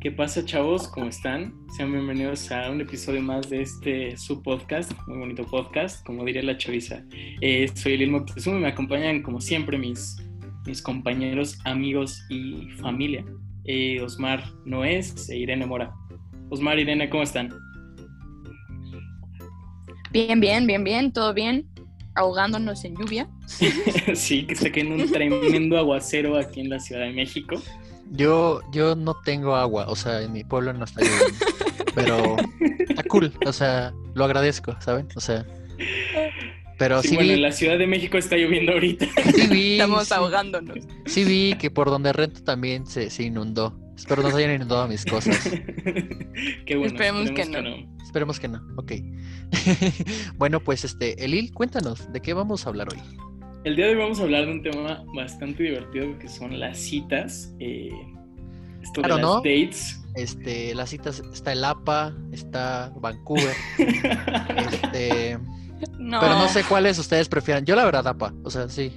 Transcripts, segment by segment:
¿Qué pasa, chavos? ¿Cómo están? Sean bienvenidos a un episodio más de este su podcast, muy bonito podcast, como diría la chaviza. Eh, soy Elil Moctezuma y me acompañan, como siempre, mis, mis compañeros, amigos y familia. Eh, Osmar Noés e Irene Mora. Osmar, Irene, ¿cómo están? Bien, bien, bien, bien, todo bien. Ahogándonos en lluvia. sí, que está cayendo un tremendo aguacero aquí en la Ciudad de México. Yo, yo no tengo agua, o sea, en mi pueblo no está lloviendo. pero está cool, o sea, lo agradezco, ¿saben? O sea. Pero sí, sí bueno, vi, en la Ciudad de México está lloviendo ahorita. sí vi, Estamos sí- ahogándonos. Sí vi que por donde rento también se, se inundó. Espero no se hayan inundado mis cosas. Qué bueno. Esperemos que Esperemos que no. Ok. bueno, pues este, Elil, cuéntanos, ¿de qué vamos a hablar hoy? El día de hoy vamos a hablar de un tema bastante divertido que son las citas. eh, esto Claro, de las ¿no? dates. Este, las citas, está el APA, está Vancouver, este, No, pero no sé cuáles ustedes prefieran. Yo la verdad APA, o sea, sí.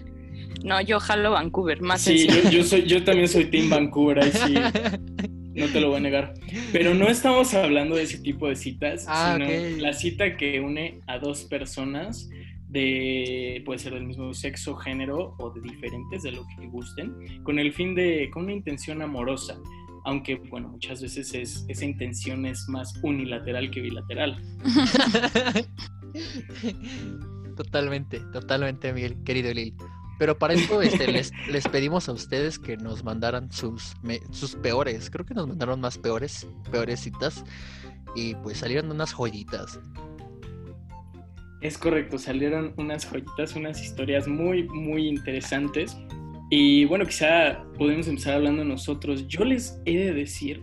no, yo jalo Vancouver, más Sí, yo, yo soy, yo también soy Team Vancouver, ahí sí, no te lo voy a negar. Pero no estamos hablando de ese tipo de citas, Ah, sino la cita que une a dos personas de, puede ser del mismo sexo, género o de diferentes, de lo que gusten, con el fin de, con una intención amorosa. Aunque, bueno, muchas veces es, esa intención es más unilateral que bilateral. Totalmente, totalmente, mi querido Elil. Pero para esto este, les, les pedimos a ustedes que nos mandaran sus, me- sus peores. Creo que nos mandaron más peores, peores citas. Y pues salieron unas joyitas. Es correcto, salieron unas joyitas, unas historias muy, muy interesantes. Y bueno, quizá podemos empezar hablando nosotros. Yo les he de decir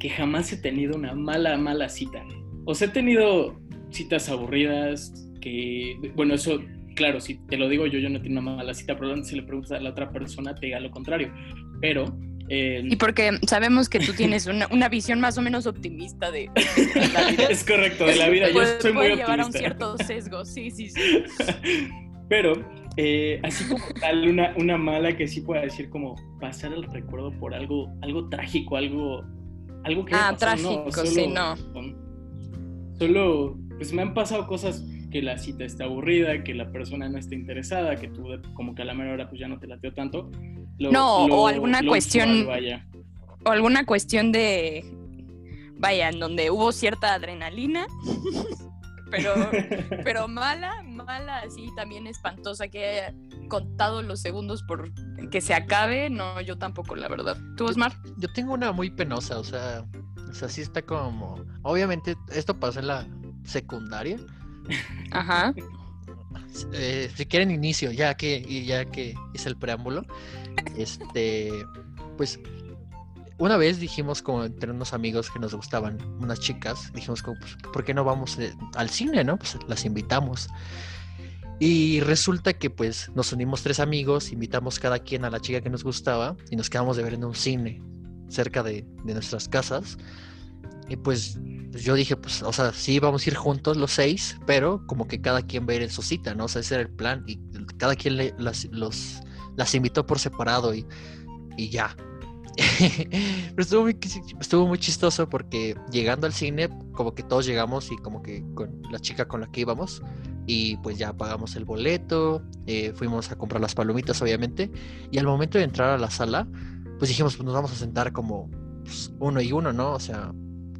que jamás he tenido una mala, mala cita. O sea, he tenido citas aburridas, que, bueno, eso, claro, si te lo digo yo, yo no tengo una mala cita, probablemente si le preguntas a la otra persona te diga lo contrario. Pero... eh, Y porque sabemos que tú tienes una, una visión más o menos optimista de, de la vida. es correcto, de la vida, yo puede, soy muy puede llevar a un optimista. cierto sesgo, sí, sí, sí. Pero, eh, así como tal, una, una mala que sí pueda decir como pasar el recuerdo por algo, algo trágico, algo, algo que... Ah, pasó, trágico, sí, no. Solo, pues me han pasado cosas que la cita está aburrida, que la persona no está interesada, que tú como que a la mera hora pues ya no te lateo tanto. Lo- No, lo- o alguna cuestión- usual, vaya. O alguna cuestión de, vaya, en donde hubo cierta adrenalina, pero, pero mala, mala, así también espantosa, que haya contado los segundos por que se acabe, no, yo tampoco, la verdad. ¿Tú, Osmar? Yo tengo una muy penosa, o sea, o sea, sí está como. Obviamente, esto pasa en la secundaria. Ajá. Eh, si quieren inicio, ya que, y ya que hice el preámbulo, este, pues una vez dijimos como entre unos amigos que nos gustaban unas chicas, dijimos como, pues, ¿por qué no vamos eh, al cine, no? Pues las invitamos. Y resulta que pues nos unimos tres amigos, invitamos cada quien a la chica que nos gustaba y nos quedamos de ver en un cine cerca de, de nuestras casas. Y pues yo dije, pues, o sea, sí, vamos a ir juntos los seis, pero como que cada quien va a ir en su cita, ¿no? O sea, ese era el plan y cada quien le- los, las invitó por separado y, y ya. pero estuvo muy, estuvo muy chistoso porque llegando al cine, como que todos llegamos y como que con la chica con la que íbamos y pues ya pagamos el boleto, eh, fuimos a comprar las palomitas, obviamente, y al momento de entrar a la sala, pues dijimos, pues nos vamos a sentar como pues, uno y uno, ¿no? O sea,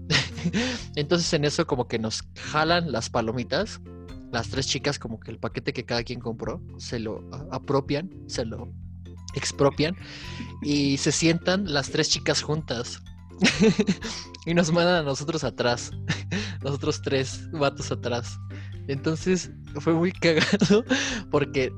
entonces en eso como que nos jalan las palomitas, las tres chicas como que el paquete que cada quien compró, se lo apropian, se lo expropian y se sientan las tres chicas juntas. y nos mandan a nosotros atrás, nosotros tres vatos atrás. Entonces fue muy cagado porque,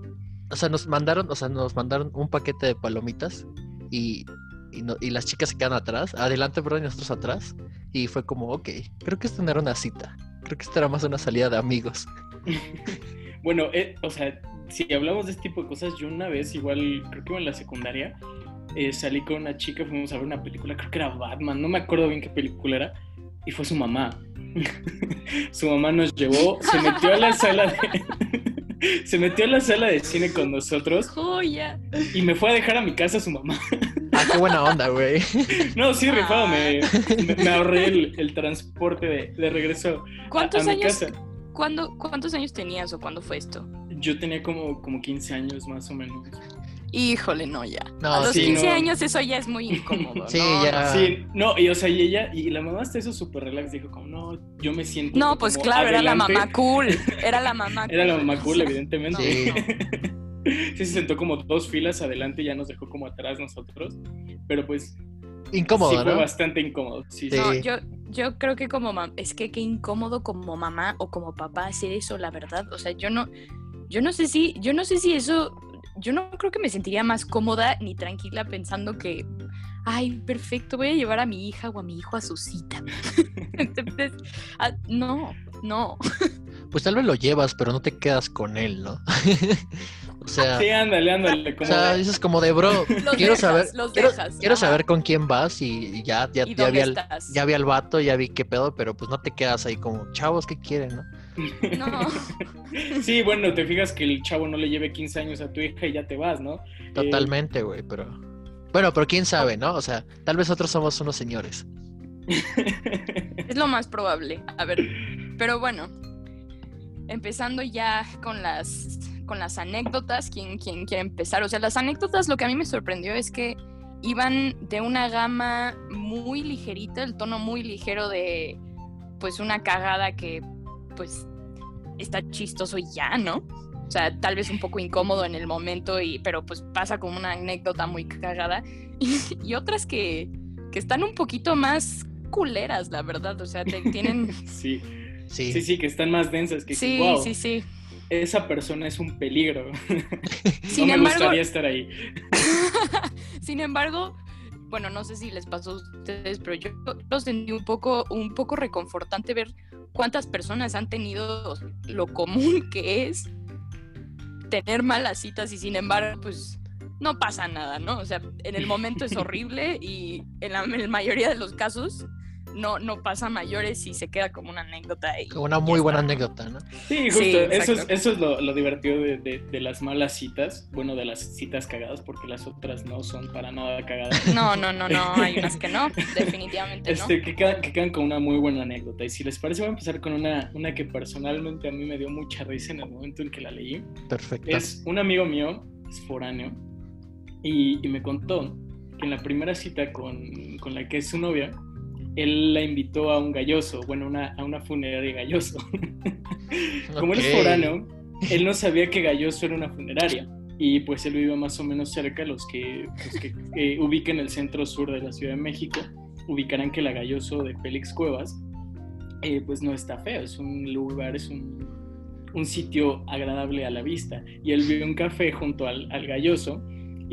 o sea, nos mandaron, o sea, nos mandaron un paquete de palomitas y, y, y las chicas se quedan atrás, adelante, perdón, y nosotros atrás. Y fue como, ok, creo que esto no era una cita. Creo que esto era más una salida de amigos. Bueno, eh, o sea, si hablamos de este tipo de cosas, yo una vez, igual, creo que iba en la secundaria, eh, salí con una chica, fuimos a ver una película, creo que era Batman, no me acuerdo bien qué película era, y fue su mamá. su mamá nos llevó, se metió a la sala de... se metió a la sala de cine con nosotros Joya. y me fue a dejar a mi casa su mamá. Ah, qué buena onda, güey. No, sí, rifado, me, Ah. me- ahorré el, el transporte de, de regreso a, ¿Cuántos a mi años, casa. ¿Cuándo, ¿Cuántos años tenías o cuándo fue esto? Yo tenía como, como 15 años más o menos. Híjole, no, ya. No, a los sí, 15 no. años eso ya es muy incómodo. Sí, ¿no? ya. Sí, no, y o sea, y ella, y la mamá hasta eso súper relax, dijo como, no, yo me siento No, pues como claro, era la adelante". mamá cool. Era la mamá Era la cool. mamá cool, evidentemente. Sí. Sí, se sentó como dos filas adelante y ya nos dejó como atrás nosotros. Pero pues Incómodo, sí fue ¿no? bastante incómodo. Sí, sí. No, yo, yo creo que como mamá, es que qué incómodo como mamá o como papá hacer eso, la verdad. O sea, yo no, yo no sé si, yo no sé si eso, yo no creo que me sentiría más cómoda ni tranquila pensando que, ay, perfecto, voy a llevar a mi hija o a mi hijo a su cita. Entonces, ah, no, no. Pues tal vez lo llevas, pero no te quedas con él, ¿no? o sea, Sí, ándale, ándale. o Como sea, de- dices como de bro, Los quiero dejas, saber, los quiero, dejas, quiero ajá. saber con quién vas y y ya, ya, ¿Y ya vi al, ya vi al vato, ya vi qué pedo, pero pues no te quedas ahí como, chavos, ¿qué quieren, no? No. Sí, bueno, te fijas que el chavo no le lleve 15 años a tu hija y ya te vas, ¿no? Totalmente, güey, pero... Bueno, pero quién sabe, ¿no? O sea, tal vez nosotros somos unos señores. Es lo más probable. A ver, pero bueno, empezando ya con las, con las anécdotas, ¿quién, quién quiere empezar? O sea, las anécdotas lo que a mí me sorprendió es que iban de una gama muy ligerita, el tono muy ligero de pues una cagada que pues está chistoso y ya, ¿no? O sea, tal vez un poco incómodo en el momento, y, pero pues pasa como una anécdota muy cagada. Y, y otras que, que están un poquito más culeras, la verdad. O sea, te- tienen... Sí, Sí, sí, sí, que están más densas. Que Sí, wow, sí, sí. esa persona es un peligro. Sin no me embargo, gustaría estar ahí. sin embargo, bueno, no sé si les pasó a ustedes, pero yo lo sentí un poco, un poco reconfortante ver cuántas personas han tenido lo común que es tener malas citas y sin embargo, pues no pasa nada, ¿no? O sea, en el momento es horrible y en la, en la mayoría de los casos no, no pasa a mayores y se queda como una anécdota ahí. Como una muy buena anécdota, ¿no? Sí, justo. Sí, eso es, eso es lo, lo divertido de, de- de las malas citas. Bueno, de las citas cagadas, porque las otras no son para nada cagadas. No, no, no, no, hay unas que no, definitivamente no. Este, que, quedan, que quedan con una muy buena anécdota. Y si les parece, voy a empezar con una, una que personalmente a mí me dio mucha risa en el momento en que la leí. Perfecto. Es un amigo mío, es foráneo, y, y me contó que en la primera cita con, con la que es su novia, él la invitó a un galloso, bueno, una, a una funeraria galloso. Como él es Ok. foráneo, él no sabía que galloso era una funeraria. Y pues él vive más o menos cerca, los que, los que eh, ubiquen el centro sur de la Ciudad de México, ubicarán que la Galloso de Félix Cuevas, eh, pues no está feo, es un lugar, es un, un sitio agradable a la vista. Y él vio un café junto al, al Galloso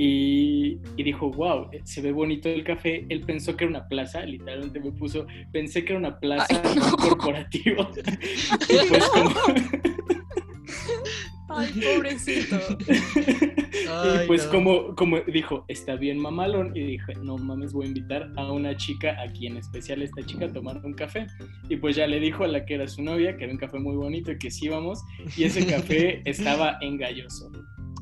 y, y dijo, wow, se ve bonito el café. Él pensó que era una plaza, literalmente me puso, pensé que era una plaza Ay, no. corporativa. y pues como... Ay, pobrecito. Ay, y pues no. como, como dijo, está bien mamalón, y dije, no mames, voy a invitar a una chica, aquí en especial esta chica, a tomar un café. Y pues ya le dijo a la que era su novia, que era un café muy bonito y que sí íbamos, y ese café estaba engalloso.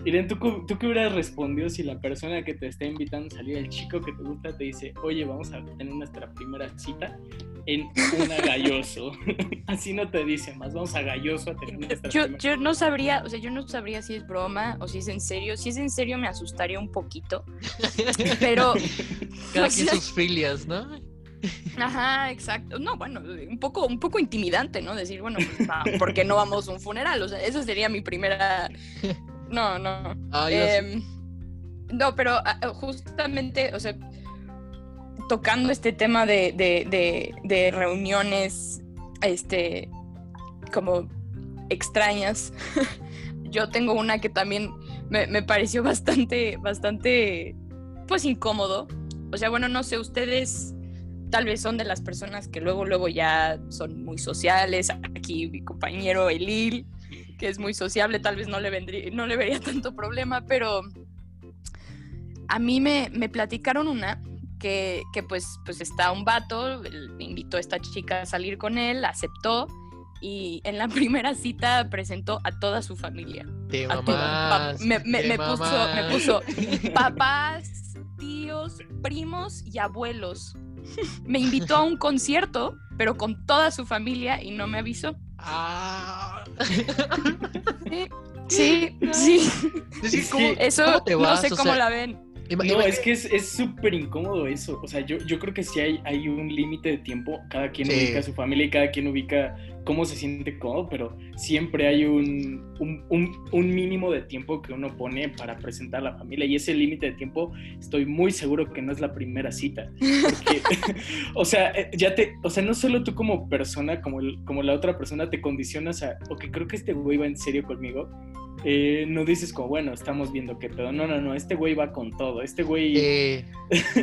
Irene, ¿tú, ¿tú qué hubieras respondido si la persona que te está invitando a salir, el chico que te gusta, te dice, oye, vamos a tener nuestra primera cita en una galloso? Así no te dice más, vamos a galloso a tener nuestra Yo, primera yo no sabría, o sea, yo no sabría si es broma o si es en serio. Si es en serio me asustaría un poquito. Pero, Cada quien sea, sus filias, ¿no? ajá, exacto. No, bueno, un poco, un poco intimidante, ¿no? Decir, bueno, pues, va, ¿por qué no vamos a un funeral? O sea, esa sería mi primera. No, no. Sí. Em, no, pero ah, justamente, o sea, tocando este tema de, de- de- de reuniones, este, como extrañas, yo tengo una que también me, me pareció bastante, bastante, pues incómodo. O sea, bueno, no sé, ustedes tal vez son de las personas que luego, luego ya son muy sociales. Aquí mi compañero Elil, que es muy sociable, tal vez no le, vendría, no le vería tanto problema, pero a mí me, me platicaron una que, que pues, pues está un vato, invitó a esta chica a salir con él, aceptó y en la primera cita presentó a toda su familia. Te toda- me, me- te me puso, me puso papás, tíos, primos y abuelos. Me invitó a un concierto, pero con toda su familia y no me avisó. Ah. Sí, sí, sí. Es que, ¿cómo- Eso cómo te no sé O cómo sea, la ven. No, es que es es súper incómodo eso. O sea, yo, yo creo que sí hay, hay un límite de tiempo. Cada quien Sí. ubica a su familia y cada quien ubica cómo se siente cómodo, pero siempre hay un, un, un- un mínimo de tiempo que uno pone para presentar a la familia. Y ese límite de tiempo estoy muy seguro que no es la primera cita. Porque, o sea, eh, ya te, o sea, no solo tú como persona, como, el- como la otra persona te condicionas a, ok, creo que este güey va en serio conmigo. Eh, no dices como, bueno, estamos viendo qué pedo. No, no, no, este güey va con todo. Este güey... eh, Este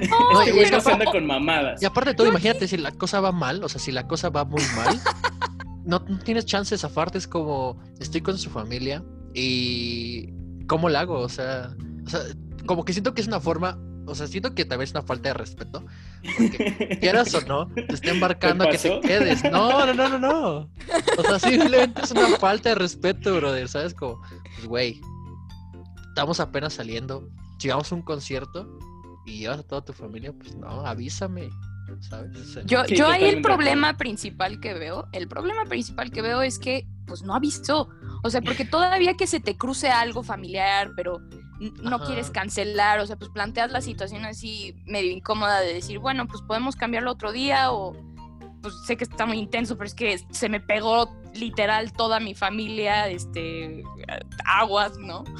güey pero- no se anda con mamadas. y aparte de todo, imagínate si la cosa va mal, o sea, si la cosa va muy mal, no, no tienes chance de zafarte, es como, estoy con su familia y ¿cómo la hago? O sea, o sea, como que siento que es una forma, o sea, siento que tal vez es una falta de respeto, porque quieras o no, te está embarcando a que te quedes. No, no, no, no, no. O sea, simplemente es una falta de respeto, brother, ¿sabes? Como, pues, güey, estamos apenas saliendo, si vamos a un concierto y llevas a toda tu familia, pues no, avísame, ¿sabes? O sea, Yo, Sí, yo ahí el problema principal que veo, el problema principal que veo es que pues no avisó. O sea, porque todavía que se te cruce algo familiar, pero no Ajá. quieres cancelar, o sea, pues planteas la situación así medio incómoda de decir, bueno, pues podemos cambiarlo otro día o pues sé que está muy intenso, pero es que se me pegó literal toda mi familia, este, aguas, ¿no?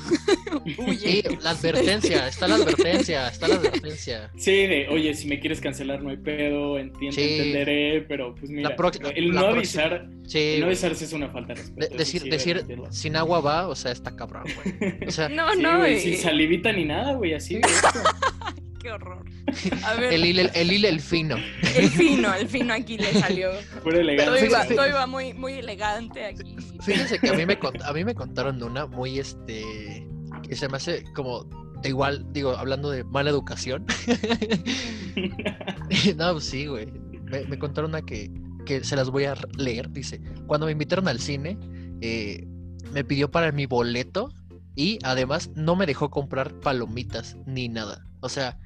Sí, la advertencia, está la advertencia, está la advertencia. Sí, de, oye, si me quieres cancelar no hay pedo, entiendo, Sí. entenderé, pero pues mira, La próxima- el no avisar, Sí, el no avisarse es una falta de De- respeto. decir, sí, decir, sin agua va, o sea, está cabrón, güey. O sea, No, Sí, no, güey, y- sin salivita ni nada, güey, así. directo. qué horror. A ver, el el, el fino. el fino, el fino aquí le salió. Pura Todo elegancia. iba, todo iba muy, muy elegante aquí. Fíjense que a mí me, cont- a mí me contaron una muy, este, que se me hace como, de igual, digo, hablando de mala educación. no, pues sí, güey. Me, me contaron una que, que se las voy a leer. Dice, cuando me invitaron al cine, eh, me pidió para mi boleto y además no me dejó comprar palomitas ni nada. O sea,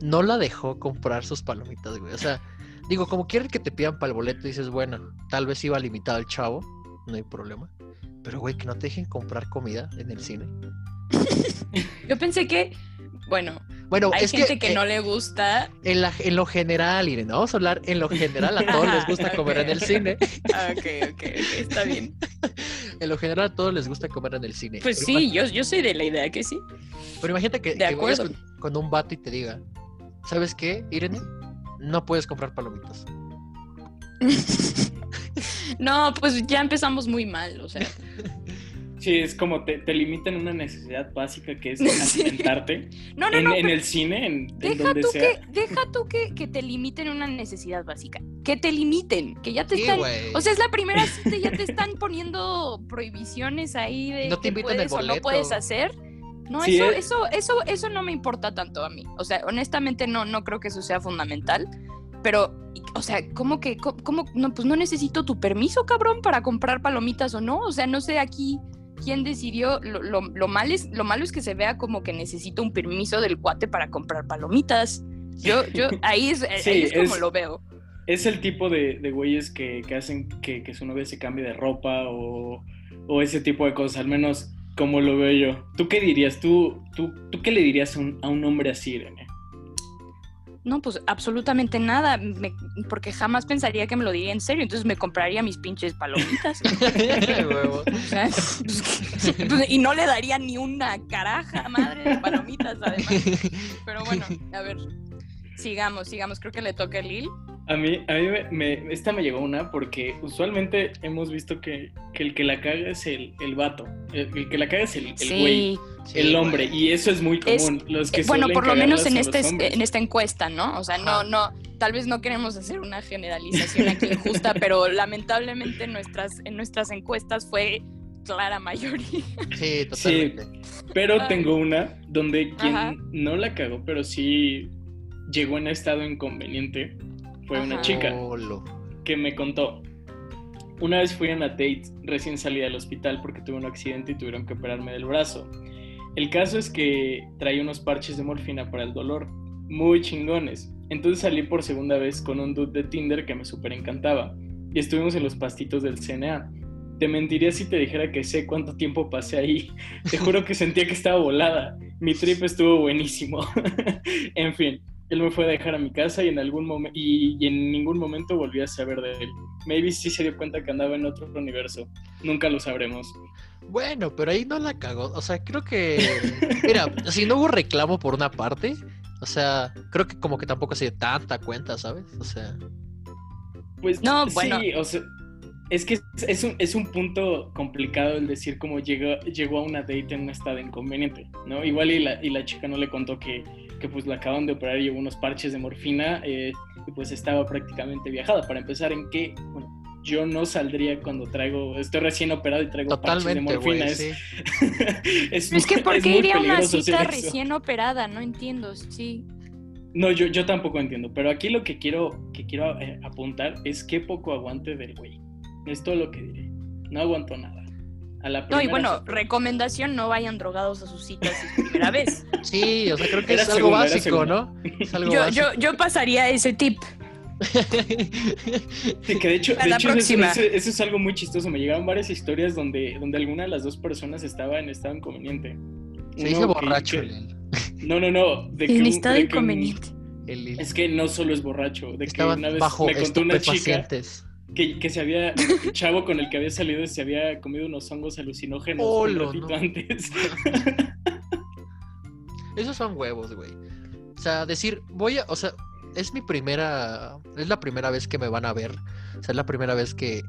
no la dejó comprar sus palomitas, güey. O sea, digo, como quieren que te pidan para el boleto, dices, bueno, tal vez iba limitado el chavo, no hay problema. Pero, güey, que no te dejen comprar comida en el cine. Yo pensé que, bueno, Bueno, hay es gente que, que, eh, no le gusta. en, la- en lo general, Irene, vamos a hablar en lo general, a todos les gusta comer en el cine. Ah, ok, ok, ok, está bien. En lo general, a todos les gusta comer en el cine. Pues Pero sí, yo, yo soy de la idea que sí. Pero imagínate que, De que vayas acuerdo. con, con un vato y te diga, ¿sabes qué, Irene? No puedes comprar palomitas. No, pues ya empezamos muy mal, o sea. Sí, es como te, te limitan una necesidad básica que es Sí. alimentarte. No, no, en, no. en el cine, en, en Deja donde tú, sea. que, deja tú que, que te limiten una necesidad básica. Que te limiten, que ya te Sí, están. O sea, es la primera cita y ya te están poniendo prohibiciones ahí de No te el puedes o no puedes hacer. No, Sí, eso, es- eso, eso, eso no me importa tanto a mí. O sea, honestamente no, no creo que eso sea fundamental. Pero, o sea, ¿cómo que, cómo, cómo- no, pues no necesito tu permiso, cabrón, para comprar palomitas o no? O sea, no sé aquí quién decidió. Lo, lo, lo mal es, lo malo es que se vea como que necesito un permiso del cuate para comprar palomitas. Yo, yo, ahí es, ahí es como es- lo veo. Es el tipo de, de güeyes que, que hacen que, que su novia se cambie de ropa o, o ese tipo de cosas, al menos como lo veo yo. ¿Tú qué dirías? ¿Tú, tú, tú qué le dirías a un, a un hombre así, Irene? No, pues absolutamente nada, me- porque jamás pensaría que me lo diría en serio, entonces me compraría mis pinches palomitas. Pues, y no le daría ni una caraja madre de palomitas, además. Pero bueno, a ver, sigamos, sigamos, creo que le toca a Lil. A mí, a mí me, me- esta me llegó una porque usualmente hemos visto que, que el que la caga es el, el vato. El, el que la caga es el, el güey, Sí, el hombre. güey. Y eso es muy Es- común. Los que eh, bueno, por lo menos en, este, en esta encuesta, ¿no? O sea, no, Ajá. no, tal vez no queremos hacer una generalización aquí injusta, pero lamentablemente en nuestras, en nuestras encuestas fue clara mayoría. Sí, totalmente. Pero Ay. tengo una donde quien Ajá. no la cagó, pero sí llegó en estado inconveniente, fue una chica que me contó. Una vez fui a una date recién salida del hospital porque tuve un accidente y tuvieron que operarme del brazo. El caso es que traía unos parches de morfina para el dolor, muy chingones. Entonces salí por segunda vez con un dude de Tinder que me súper encantaba. Y estuvimos en los pastitos del CNA. Te mentiría si te dijera que sé cuánto tiempo pasé ahí. Te juro que sentía que estaba volada. Mi trip estuvo buenísimo. en fin, él me fue a dejar a mi casa y en algún momento y, y, en ningún momento volví a saber de él. Maybe sí se dio cuenta que andaba en otro universo. Nunca lo sabremos. Bueno, pero ahí no la cagó. O sea, creo que. Mira, si no hubo reclamo por una parte, o sea, creo que como que tampoco se dio tanta cuenta, ¿sabes? O sea. Pues No, bueno. sí, o sea, es que es- es un, es un punto complicado el decir cómo llegó, llegó a una date en un estado inconveniente, ¿no? Igual y la, y la chica no le contó que, que pues la acaban de operar y llevó unos parches de morfina eh, y pues estaba prácticamente viajada. Para empezar, en que, bueno, yo no saldría cuando traigo, estoy recién operado y traigo parches de morfina. es, Sí. es, Es que ¿por qué iría a una cita recién operada? No entiendo, sí. No, yo, yo tampoco entiendo, pero aquí lo que quiero, que quiero eh, apuntar es qué poco aguante del güey. Es todo lo que diré. No aguanto nada. A la No, y bueno, recomendación, no vayan drogados a sus citas si es primera vez. Sí, o sea, creo que Era es algo segunda, básico. ¿no? Es algo Yo, básico. yo, yo pasaría ese tip. Sí, que de hecho, de eso, es- próxima. eso- eso es algo muy chistoso. Me llegaron varias historias donde, donde alguna de las dos personas estaba en estado inconveniente. Se dice borracho que- No, no, no. De que En un- estado de que un- inconveniente. el- el- Es que no solo es borracho. De que una vez bajo me contó una chica. Que, que se había, el chavo con el que había salido se había comido unos hongos alucinógenos un ratito no. antes. Esos son huevos, güey. O sea, decir, voy a, o sea, es mi primera, es la primera vez que me van a ver. O sea, es la primera vez que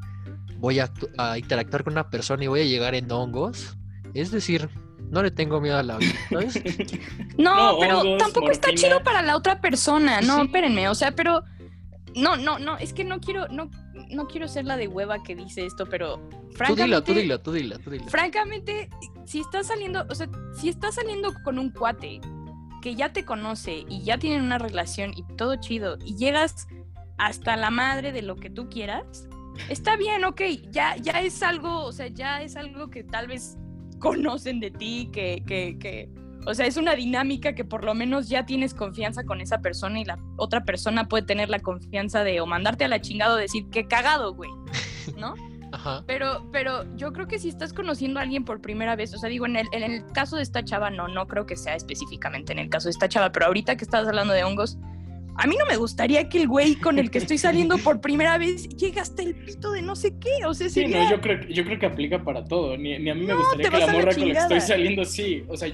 voy a, actu- a interactuar con una persona y voy a llegar en hongos. Es decir, no le tengo miedo a la vida, ¿sabes? No, No, pero hongos, tampoco está chido para la otra persona. No, Sí. espérenme, o sea, pero no, no, no, es que no quiero, no, no quiero ser la de hueva que dice esto, pero Tú francamente, tú dila, tú dila, tú dila. francamente, si estás saliendo, o sea, si estás saliendo con un cuate que ya te conoce y ya tienen una relación y todo chido y llegas hasta la madre de lo que tú quieras, está bien, ok, ya, ya es algo, o sea, ya es algo que tal vez conocen de ti, que, que, que, o sea, es una dinámica que por lo menos ya tienes confianza con esa persona y la otra persona puede tener la confianza de o mandarte a la chingada o decir, qué cagado, güey, ¿no? Ajá. Pero, pero yo creo que si estás conociendo a alguien por primera vez, o sea, digo, en el, en el caso de esta chava, no, no creo que sea específicamente en el caso de esta chava, pero ahorita que estás hablando de hongos, a mí no me gustaría que el güey con el que estoy saliendo por primera vez llegue hasta el pito de no sé qué, o sea, Sí, no, yo creo, yo creo que aplica para todo. Ni, ni a mí me No, gustaría que la morra con la que estoy saliendo, sí. O sea,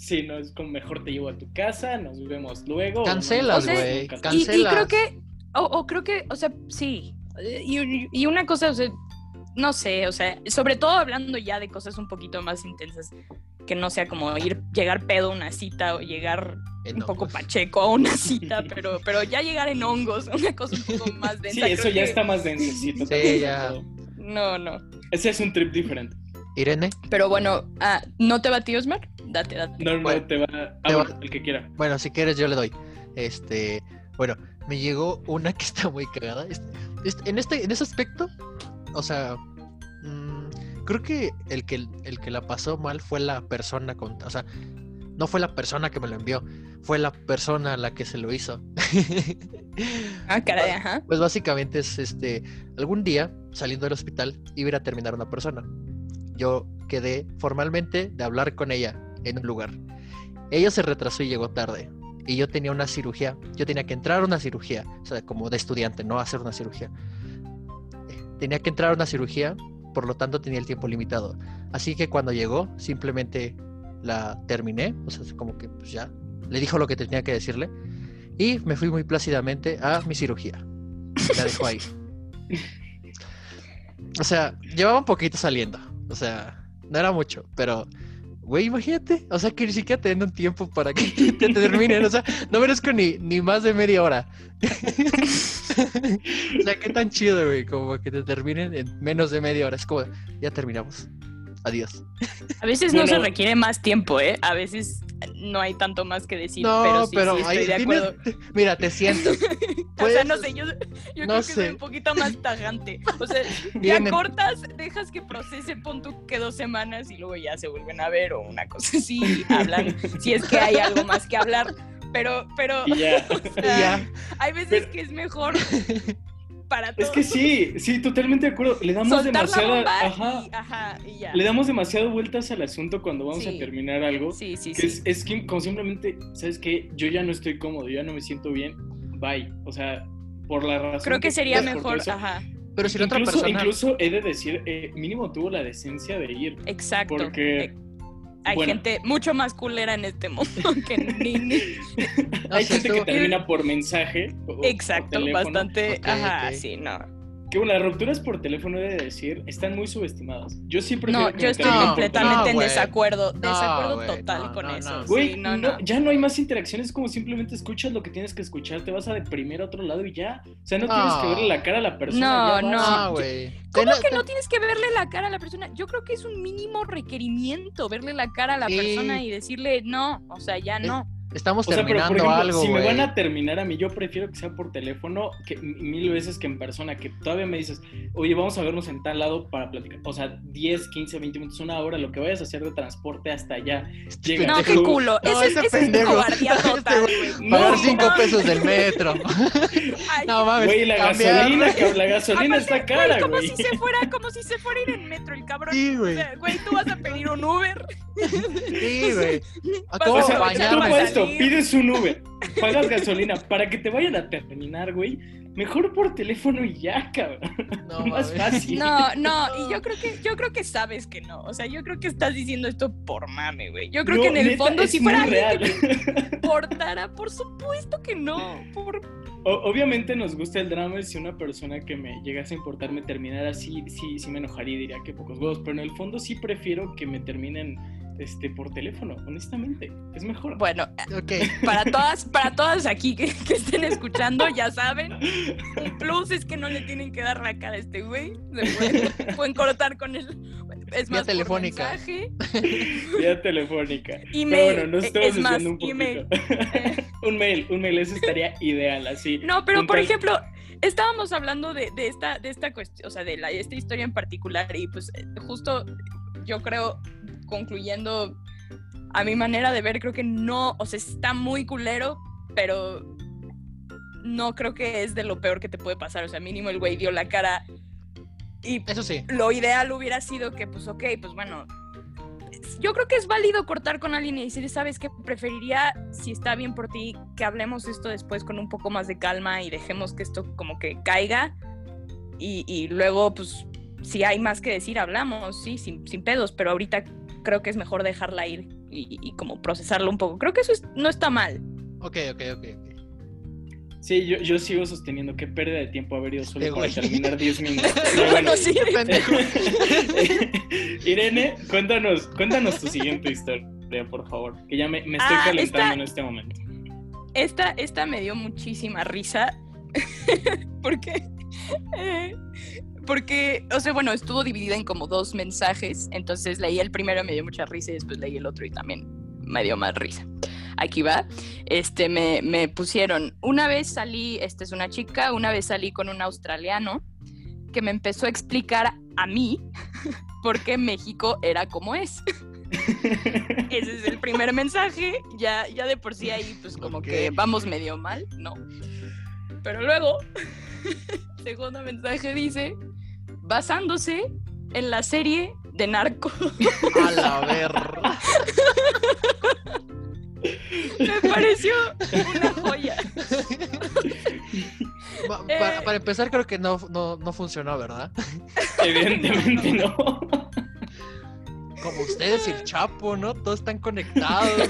sí, no es como mejor te llevo a tu casa, nos vemos luego. no Cancelas, güey, nunca. can- Y, y cancelas. creo que, o, o creo que, o sea, sí. Y, y una cosa, o sea, no sé, o sea, sobre todo hablando ya de cosas un poquito más intensas, que no sea como ir, llegar pedo a una cita o llegar En un poco pacheco a una cita, pero, pero ya llegar en hongos, una cosa un poco más Sí, densa. eso creo ya que- está más densecito. Sí, ya. No, no. Ese es un trip diferente. Irene, Pero bueno, ah, ¿no te batí, Osmar? Date, date. No, no, Bueno, te va. Ah, te va- el que quiera. bueno, si quieres yo le doy. Este, bueno, me llegó una que está muy cagada. Este- este- en este, en ese aspecto, o sea, mm, creo que el que el que la pasó mal fue la persona con, o sea, no fue la persona que me lo envió, fue la persona a la que se lo hizo. Ah, caray, ajá. Pues básicamente es este, algún día saliendo del hospital iba a ir a terminar una persona. Yo quedé formalmente de hablar con ella en un lugar. Ella se retrasó y llegó tarde. Y yo tenía una cirugía, yo tenía que entrar a una cirugía, o sea, como de estudiante, no hacer una cirugía. Eh, Tenía que entrar a una cirugía, por lo tanto tenía el tiempo limitado. Así que cuando llegó, simplemente la terminé, o sea, como que pues ya, le dijo lo que tenía que decirle. Y me fui muy plácidamente a mi cirugía. La dejó ahí. O sea, llevaba un poquito saliendo. O sea, no era mucho, pero, güey, imagínate. O sea, que ni siquiera te un tiempo para que te terminen. O sea, no merezco ni, ni más de media hora. o sea, qué tan chido, güey, como que te terminen en menos de media hora. Es como, ya terminamos. Adiós. A veces no se requiere más tiempo, ¿eh? A veces no hay tanto más que decir. No, pero sí, pero sí, estoy ahí de tienes- acuerdo. Mira, te sientas. O sea, no sé, yo, yo no creo que soy un poquito más tajante. O sea, ya cortas, dejas que procese, pon tú que dos semanas y luego ya se vuelven a ver o una cosa así, y hablan, si es que hay algo más que hablar. Pero, pero, Y ya. o sea, hay veces Pero- que es mejor para todos. Es que sí, sí, totalmente de acuerdo. Le damos demasiada. bomba Ajá. y, ajá, y ya. Le damos demasiado vueltas al asunto cuando vamos Sí. a terminar algo. Sí, sí, Que sí. es, es que como simplemente, ¿sabes qué? Yo ya no estoy cómodo, yo ya no me siento bien. Bye. O sea, por la razón. Creo que sería mejor, eso. ajá, Pero si la otra persona. incluso he de decir, eh, mínimo tuvo la decencia de ir. exacto. Porque, Eh, Hay bueno. gente mucho más culera en este mundo que ni, ni- no Hay gente que termina por mensaje. o- Exacto, bastante. Ajá, ok. sí, no. Que bueno, las rupturas por teléfono, he de decir, están muy subestimadas. Yo sí prefiero No, que yo estoy completamente No, en desacuerdo. No, Desacuerdo total no, con no, eso. no. sí, Güey, no, no, no. ya no hay más interacciones, como simplemente escuchas lo que tienes que escuchar, te vas a deprimir a otro lado y ya. O sea, no, No. tienes que verle la cara a la persona. No, ya no. güey. ¿Cómo que no tienes que verle la cara a la persona? Yo creo que es un mínimo requerimiento verle la cara a la Sí. persona y decirle no, o sea, ya Es- no. Estamos O sea, pero por terminando ejemplo, algo, si me van a terminar a mí, yo prefiero que sea por teléfono que mil veces que en persona, que todavía me dices, oye, vamos a vernos en tal lado para platicar. O sea, 10, 15, 20 minutos, una hora, lo que vayas a hacer de transporte hasta allá. Llega. No, qué culo. No, Ese, es- ese es cobardía Este total, güey. Pagar No, 5 no. pesos del metro. Ay, no mames. Güey, la cambiar- gasolina, que la gasolina Aparte, está cara, como güey. si se fuera, como si se fuera a ir en metro el cabrón. Sí, güey. güey, tú vas a pedir un Uber. Sí, güey. A O sea, tú para salir. pides un Uber, pagas gasolina para que te vayan a terminar, güey. Mejor por teléfono y ya, cabrón. No, Más fácil. No, no, y yo creo que, yo creo que sabes que no. O sea, yo creo que estás diciendo esto por mame, güey. Yo creo No, que en el neta, fondo, si fuera que real. te importara, por supuesto que no. Por... O- obviamente nos gusta el drama y si una persona que me llegase a importar me terminara así, sí, sí me enojaría y diría que pocos huevos, pero en el fondo sí prefiero que me terminen este, por teléfono, honestamente. Es mejor. Bueno, Ok. para todas, para todas aquí que, que estén escuchando, ya saben, un plus es que no le tienen que dar la cara a este güey. Se pueden, pueden cortar con él. Es Vía más, por telefónica. Vía telefónica. Email, Pero bueno, nos eh, estamos es más, un poquito. email. Un mail, un mail, eso estaría ideal, así. No, pero por tal- ejemplo, estábamos hablando de, de esta, de esta cuestión, o sea, de, la, de esta historia en particular, y pues justo yo creo, concluyendo a mi manera de ver, creo que no, o sea, está muy culero, pero no creo que es de lo peor que te puede pasar. O sea, mínimo el güey dio la cara. Y Eso sí. lo ideal hubiera sido que, pues, ok, pues bueno. Yo creo que es válido cortar con alguien y decir, ¿sabes qué? Preferiría, si está bien por ti, que hablemos esto después con un poco más de calma y dejemos que esto como que caiga. Y, y luego, pues, si hay más que decir, hablamos, sí, sin, sin pedos, pero ahorita creo que es mejor dejarla ir y, y como procesarlo un poco. Creo que eso es- no está mal. Ok, ok, ok. ok. Sí, yo, yo sigo sosteniendo que pérdida de tiempo haber ido solo Este para terminar 10 minutos. Pero bueno, sí. Irene, cuéntanos, cuéntanos tu siguiente historia, por favor. Que ya me, me estoy Ah, calentando esta- en este momento. Esta, esta me dio muchísima risa porque, eh, porque, o sea, bueno, estuvo dividida en como dos mensajes, entonces leí el primero, me dio mucha risa y después leí el otro y también me dio más risa. Aquí va, este, me, me pusieron, una vez salí, esta es una chica, una vez salí con un australiano que me empezó a explicar a mí por qué México era como es. Ese es el primer mensaje. Ya, ya de por sí ahí, pues como que vamos medio mal, ¿no? Pero luego, segundo mensaje dice, basándose en la serie de Narco. A la verga. Me pareció una joya. Pa- Eh. Para, para empezar, creo que no, no, no funcionó, ¿verdad? Evidentemente no. Como ustedes y el Chapo, ¿no? Todos están conectados.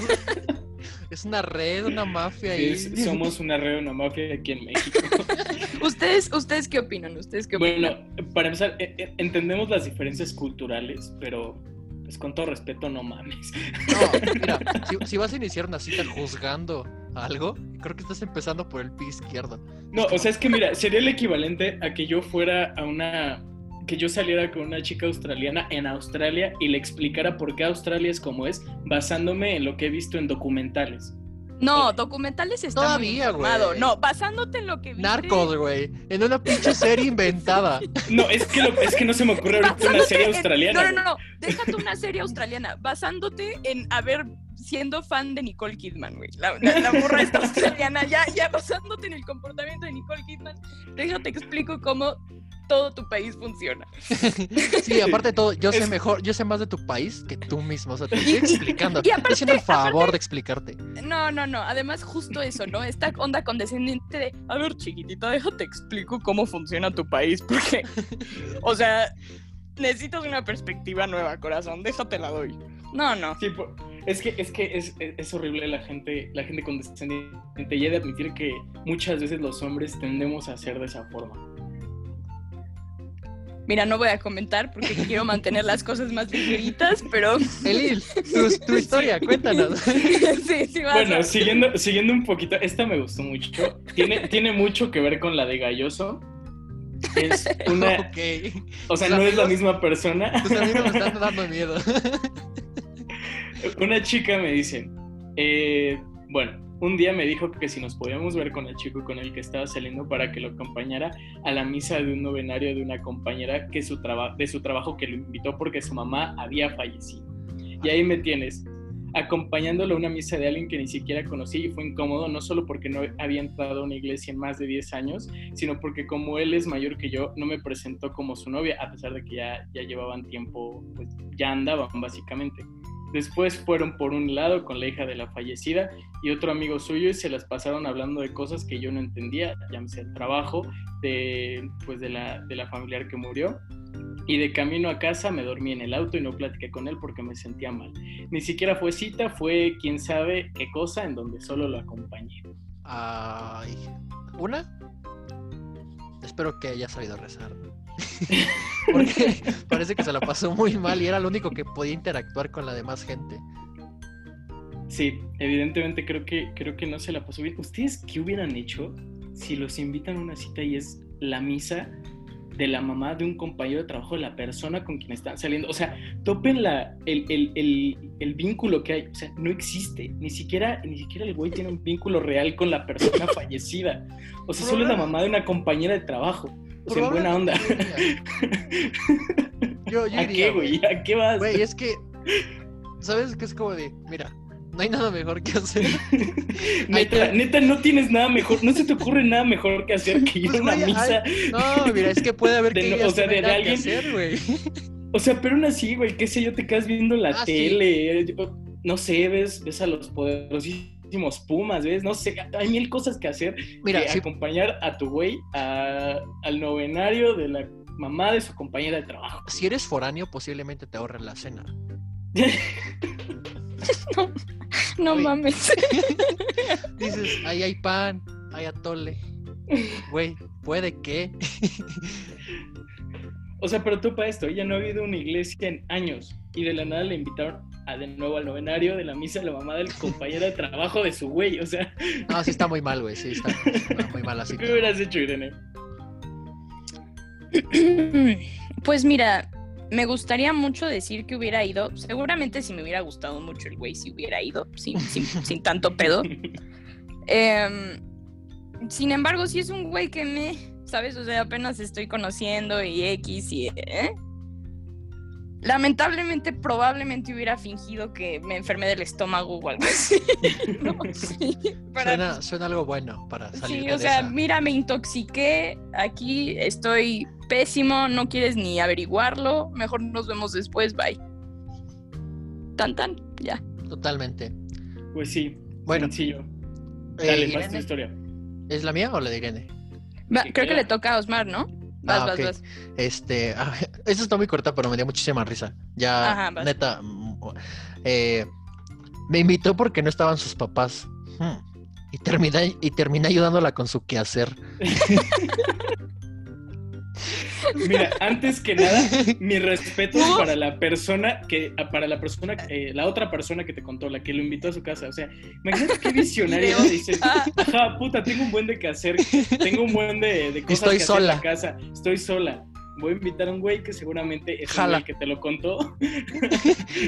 Es una red, una mafia Sí, somos una red, una mafia aquí en México. ¿Ustedes, ¿Ustedes qué opinan? ¿Ustedes qué opinan? Bueno, para empezar, e- e- entendemos las diferencias culturales, pero pues con todo respeto, no mames. No, mira, si, si vas a iniciar una cita juzgando algo, creo que estás empezando por el pie izquierdo. No, o sea, es que mira, sería el equivalente a que yo fuera a una. Que yo saliera con una chica australiana en Australia y le explicara por qué Australia es como es, basándome en lo que he visto en documentales. No, documentales está Todavía, muy informado. güey. No, basándote en lo que viste. Narcos, güey. En una pinche serie inventada. No, es que, lo- es que no se me ocurre ahorita una serie en- australiana. No, no, no, no. Déjate una serie australiana. Basándote en haber siendo fan de Nicole Kidman, güey. La, la, la morra esta australiana. Ya, ya basándote en el comportamiento de Nicole Kidman. Déjate explico cómo todo tu país funciona. Sí, aparte de todo, yo sé Es- mejor, yo sé más de tu país que tú mismo. O sea, te estoy explicando. Y Estoy haciendo el favor de explicarte. No, no, no. Además, justo eso, ¿no? Esta onda condescendiente de, a ver, chiquitita, déjate explico cómo funciona tu país, porque, o sea, necesitas una perspectiva nueva, corazón. Déjate la doy. No, no. Sí, es que, es, que es, es- es horrible la gente, la gente condescendiente. Y he de admitir que muchas veces los hombres tendemos a ser de esa forma. Mira, no voy a comentar porque quiero mantener las cosas más ligeritas, pero Elil, tu, tu historia, cuéntanos. sí, sí, vas Bueno, a- siguiendo, siguiendo un poquito, esta me gustó mucho. Tiene, tiene mucho que ver con la de Galloso. Es una, Ok. o sea, Tus no es la misma persona. Tus amigos me están dando miedo. Una chica me dice, eh, bueno, un día me dijo que si nos podíamos ver con el chico con el que estaba saliendo para que lo acompañara a la misa de un novenario de una compañera que su de su trabajo que lo invitó porque su mamá había fallecido. Y ahí me tienes, acompañándolo a una misa de alguien que ni siquiera conocí y fue incómodo, no solo porque no había entrado a una iglesia en más de 10 años, sino porque como él es mayor que yo, no me presentó como su novia, a pesar de que ya, ya llevaban tiempo, pues ya andaban básicamente. Después fueron por un lado con la hija de la fallecida y otro amigo suyo y se las pasaron hablando de cosas que yo no entendía, llámese el trabajo de, pues de, la, de la familiar que murió. Y de camino a casa me dormí en el auto y no platiqué con él porque me sentía mal. Ni siquiera fue cita, fue quién sabe qué cosa en donde solo lo acompañé. Ay. ¿Una? Espero que haya sabido rezar. Porque parece que se la pasó muy mal y era lo único que podía interactuar con la demás gente. Sí, evidentemente creo que, creo que no se la pasó bien. ¿Ustedes qué hubieran hecho si los invitan a una cita y es la misa de la mamá de un compañero de trabajo de la persona con quien están saliendo? O sea, topen la, el, el- el- el vínculo que hay. O sea, no existe. Ni siquiera, ni siquiera el güey tiene un vínculo real con la persona fallecida. O sea, solo es la mamá de una compañera de trabajo. O sea, en buena onda. Yo, yo ¿A iría, qué, güey? ¿A qué vas? Güey, es que, ¿sabes qué es como de, mira, no hay nada mejor que hacer? Neta, Ay, neta, no tienes nada mejor, no se te ocurre nada mejor que hacer que ir Pues, a una misa. No, mira, es que puede haber De que no- o sea, de- de que alguien- hacer, güey. O sea, pero aún así, güey, qué sé yo, te quedas viendo la Ah, sí. tele, yo- no sé, ves, ves a los poderosísimos Pumas, ves, no sé, hay mil cosas que hacer Mira, que si, acompañar a tu güey a- al novenario de la mamá de su compañera de trabajo. si eres foráneo, posiblemente te ahorren la cena. No mames. Dices, ahí hay pan, hay atole. Güey, puede que. O sea, pero tú para esto, ella no ha habido una iglesia en años y de la nada le invitaron a de nuevo al novenario de la misa de la mamá del compañero de trabajo de su güey, o sea, No, sí está muy mal, güey. Sí, está, está muy mal así. ¿qué hubieras hecho, Irene? Pues mira, me gustaría mucho decir que hubiera ido. Seguramente si me hubiera gustado mucho el güey, si hubiera ido, sin, sin, sin tanto pedo. Em, sin embargo, si es un güey que me, ¿sabes? O sea, apenas estoy conociendo y X y... ¿eh? Lamentablemente, probablemente hubiera fingido que me enfermé del estómago o algo así. ¿no? Sí, para- Suena, suena algo bueno para salir Sí, de o sea, esa. mira, me intoxiqué, aquí estoy pésimo, no quieres ni averiguarlo, mejor nos vemos después, bye. Tan tan, ya. Totalmente. Pues sí, Bueno, sencillo. eh, Dale, más tu historia. ¿es la mía o la de Irene? Va, creo que le toca a Osmar, ¿no? Vas, Ah, vas, ok. vas. Este, ah, eso está muy corta, pero me dio muchísima risa. Ya, Ajá, vas. neta, mm, eh, me invitó porque no estaban sus papás. Hmm. Y terminé, y terminé ayudándola con su quehacer. Mira, antes que nada, mi respeto para la persona que, para la persona, eh, la otra persona que te contó, la que lo invitó a su casa. O sea, imagínate qué visionario dices, Ah. ajá, puta, tengo un buen de que hacer, tengo un buen de, de cosas Estoy que hacer en la sola. casa, estoy sola. voy a invitar a un güey que seguramente es Jala. el que te lo contó.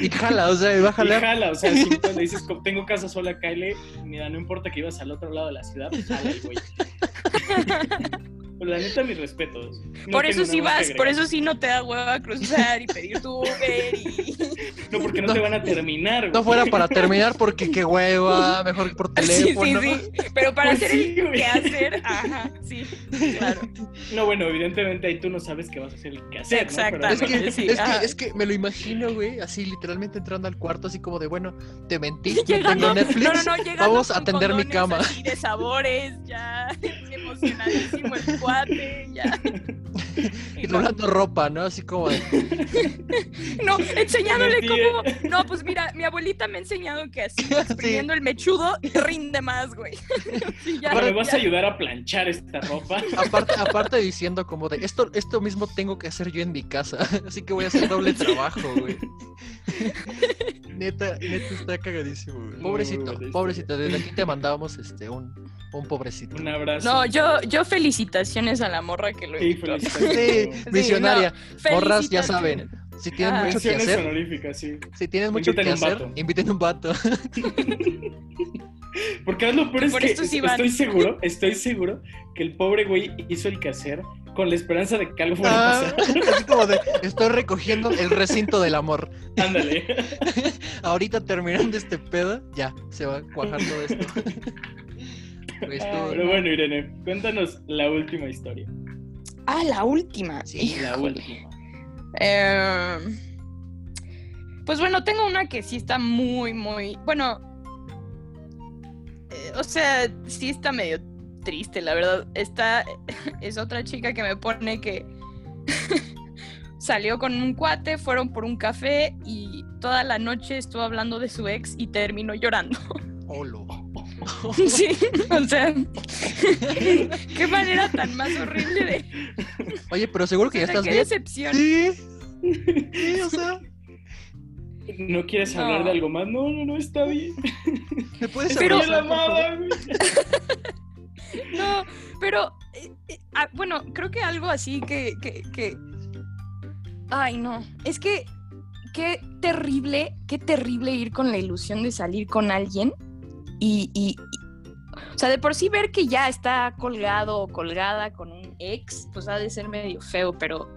Y jala, o sea, va a Y jalar. jala, o sea, si cuando dices, "Co- tengo casa sola, Kyle, mira, no importa que ibas al otro lado de la ciudad, pues jala el güey. La neta, mis respetos. No por eso sí vas, por eso sí no te da hueva cruzar y pedir tu Uber y... No, porque no, No. te van a terminar, No güey. fuera para terminar porque qué hueva, mejor que por Sí, sí, teléfono. sí. Pero para Pues hacer sí, el güey. qué hacer, ajá, sí, claro. No, bueno, evidentemente ahí tú no sabes qué vas a hacer el que hacer, ¿no? Pero- Es que, Sí, es, que, es que me lo imagino, güey, así literalmente entrando al cuarto, así como de, bueno, te mentí, no Llegando, tengo Netflix, no, no, no, vamos a atender mi cama. así de sabores, ya emocionadísimo el cuate, ya. y doblando ropa, ¿no? Así como de, No, enseñándole cómo. No, pues mira, mi abuelita me ha enseñado que así, exprimiendo el mechudo, rinde más, güey. Sí, ya, Ahora me vas ya. a ayudar a planchar esta ropa. aparte, aparte diciendo como de, esto, esto mismo tengo que hacer yo en mi casa, así que voy a hacer doble trabajo, güey. Neta, neta está cagadísimo, güey. Pobrecito, pobrecito, desde aquí te mandábamos este, un, un pobrecito. Un abrazo. No, yo, yo felicitaciones a la morra que lo Sí, invitó. Sí, visionaria. Morras, ya saben, si tienen Ah. mucho que hacer, sí. si tienen mucho que Inviten un hacer, vato. inviten un vato. Porque es lo peor Que es por que esto sí estoy seguro, estoy seguro que el pobre güey hizo el quehacer con la esperanza de que algo fuera a Ah, pasar. así como de, estoy recogiendo el recinto del amor. Ándale. Ahorita terminando este pedo, ya, se va a cuajar todo esto. Pues estuvo- Pero bueno, Irene, cuéntanos la última historia. Ah, la última. Sí, La última. Eh, pues bueno, tengo una que sí está muy, muy. Bueno. eh, o sea, sí está medio triste, la verdad. Está. Es otra chica que me pone que. Salió con un cuate, fueron por un café y toda la noche estuvo hablando de su ex y terminó llorando. Olo. Sí, o sea, qué manera tan más horrible de. Oye, pero seguro que ya o sea, estás qué bien. decepción. Sí. Sí, o sea, ¿No quieres No. hablar de algo más? No, no, no, está bien. ¿me puedes Pero- Yo la amaba. No, pero eh, eh, ah, bueno, creo que algo así que, que, que- Ay, no. Es que qué terrible, qué terrible ir con la ilusión de salir con alguien y, y- y- o sea, de por sí ver que ya está colgado o colgada con un ex, pues ha de ser medio feo, pero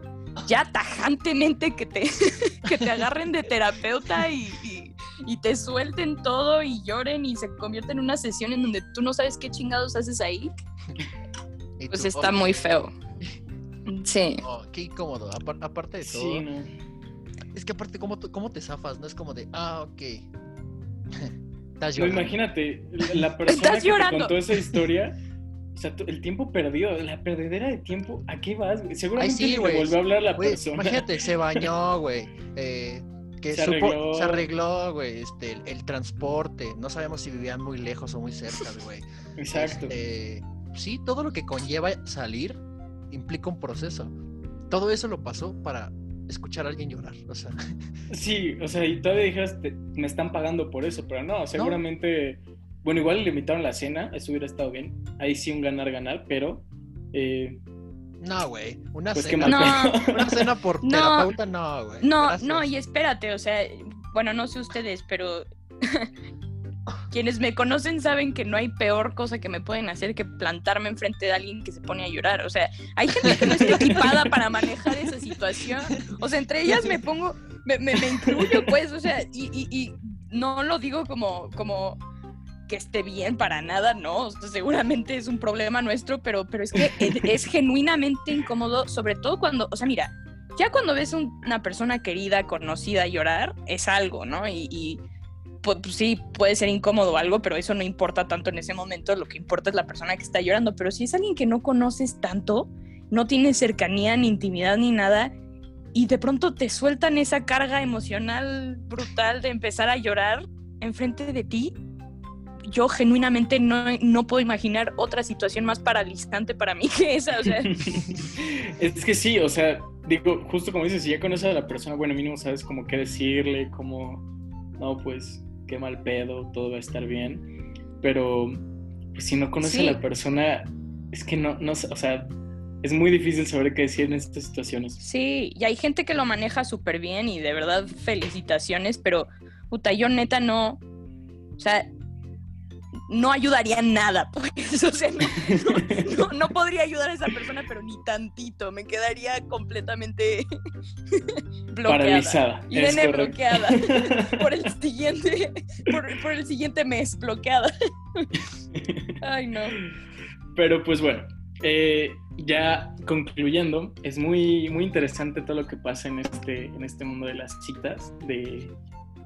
ya tajantemente que te, que te agarren de terapeuta y, y- y te suelten todo y lloren y se convierta en una sesión en donde tú no sabes qué chingados haces ahí, pues tú, está muy feo. Sí. qué incómodo. Apar- aparte de todo, Sí, no. es que aparte, ¿cómo, ¿cómo te zafas? No es como de, ah, ok. Estás imagínate, la persona que te contó esa historia, o sea, el tiempo perdido, la perdedera de tiempo, ¿a qué vas? güey? Seguramente sí, ni le güey. volvió a hablar la Güey, persona. imagínate, se bañó, güey. eh, que Se supo- arregló. se arregló, güey. Este, el, el transporte. No sabemos si vivían muy lejos o muy cerca, güey. Exacto. Este, sí, todo lo que conlleva salir implica un proceso. Todo eso lo pasó para escuchar a alguien llorar. O sea, Sí, o sea, y todavía dijeras, te- me están pagando por eso, pero no, seguramente, bueno, igual le invitaron la cena, eso hubiera estado bien. Ahí sí un ganar-ganar, pero... eh, no, güey. Una Pues cena. No. Una cena por No. terapeuta, no, güey. No, Gracias. no, y espérate, o sea, bueno, no sé ustedes, pero quienes me conocen saben que no hay peor cosa que me pueden hacer que plantarme enfrente de alguien que se pone a llorar. O sea, hay gente que no está equipada para manejar esa situación. O sea, entre ellas me pongo, me, me, me incluyo, pues, o sea, y, y, y no lo digo como, como que esté bien para nada, no. O sea, seguramente es un problema nuestro, pero, pero es que es, es genuinamente incómodo, sobre todo cuando, o sea, mira, ya cuando ves un- una persona querida, conocida llorar, es algo, ¿no? Y, y, pues, sí, puede ser incómodo o algo, pero eso no importa tanto en ese momento, lo que importa es la persona que está llorando, pero si es alguien que no conoces tanto, no tienes cercanía, ni intimidad, ni nada, y de pronto te sueltan esa carga emocional brutal de empezar a llorar enfrente de ti, yo genuinamente no, no puedo imaginar otra situación más paralizante para mí que esa, o sea, es que sí, o sea, digo, justo como dices, si ya conoces a la persona, bueno, mínimo sabes como qué decirle, como, no, pues, qué mal pedo, todo va a estar bien. Pero pues, si no conoces Sí. a la persona, es que no, no o sea, es muy difícil saber qué decir en estas situaciones. Sí, y hay gente que lo maneja súper bien y de verdad felicitaciones, pero puta, yo neta no, o sea, no ayudaría nada, pues, o sea, no, no- no podría ayudar a esa persona, pero ni tantito, me quedaría completamente bloqueada. Paralizada. Irene bloqueada por el siguiente, por, por el siguiente mes, bloqueada. Ay, no. Pero pues bueno, eh, ya concluyendo, es muy, muy interesante todo lo que pasa en este, en este mundo de las citas, de,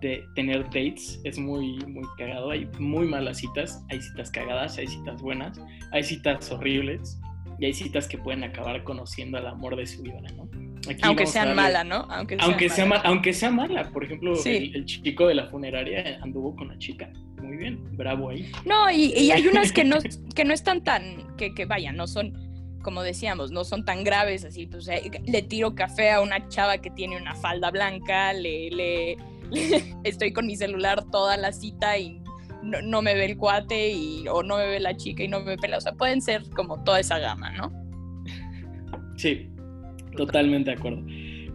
de tener dates. Es muy, muy cagado. Hay muy malas citas, hay citas cagadas, hay citas buenas, hay citas horribles y hay citas que pueden acabar conociendo al amor de su vida, ¿no? Aquí Aunque sean malas, ¿no? Aunque sean Aunque sea, malas. ma- aunque sea mala, por ejemplo, Sí. el, el chico de la funeraria anduvo con la chica. Muy bien, bravo ahí. No, y, y hay unas que no, que no están tan, que, que vaya, no son, como decíamos, no son tan graves así. pues, sea, le tiro café a una chava que tiene una falda blanca, le, le- estoy con mi celular toda la cita y no, no me ve el cuate y, o no me ve la chica y no me pela. O sea, pueden ser como toda esa gama, ¿no? Sí, totalmente de acuerdo.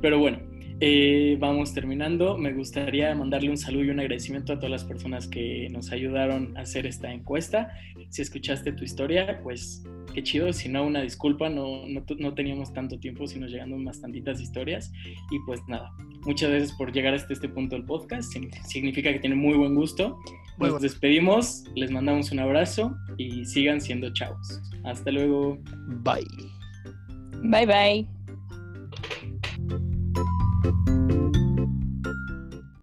Pero bueno, eh, vamos terminando. Me gustaría mandarle un saludo y un agradecimiento a todas las personas que nos ayudaron a hacer esta encuesta. Si escuchaste tu historia, pues qué chido. Si no, una disculpa, no, no, teníamos tanto tiempo, sino llegando bastantitas historias. Y pues nada, muchas gracias por llegar hasta este punto del podcast. Sign- Significa que tienen muy buen gusto. Muy Nos bueno. despedimos, les mandamos un abrazo y sigan siendo chavos. Hasta luego. Bye. Bye bye.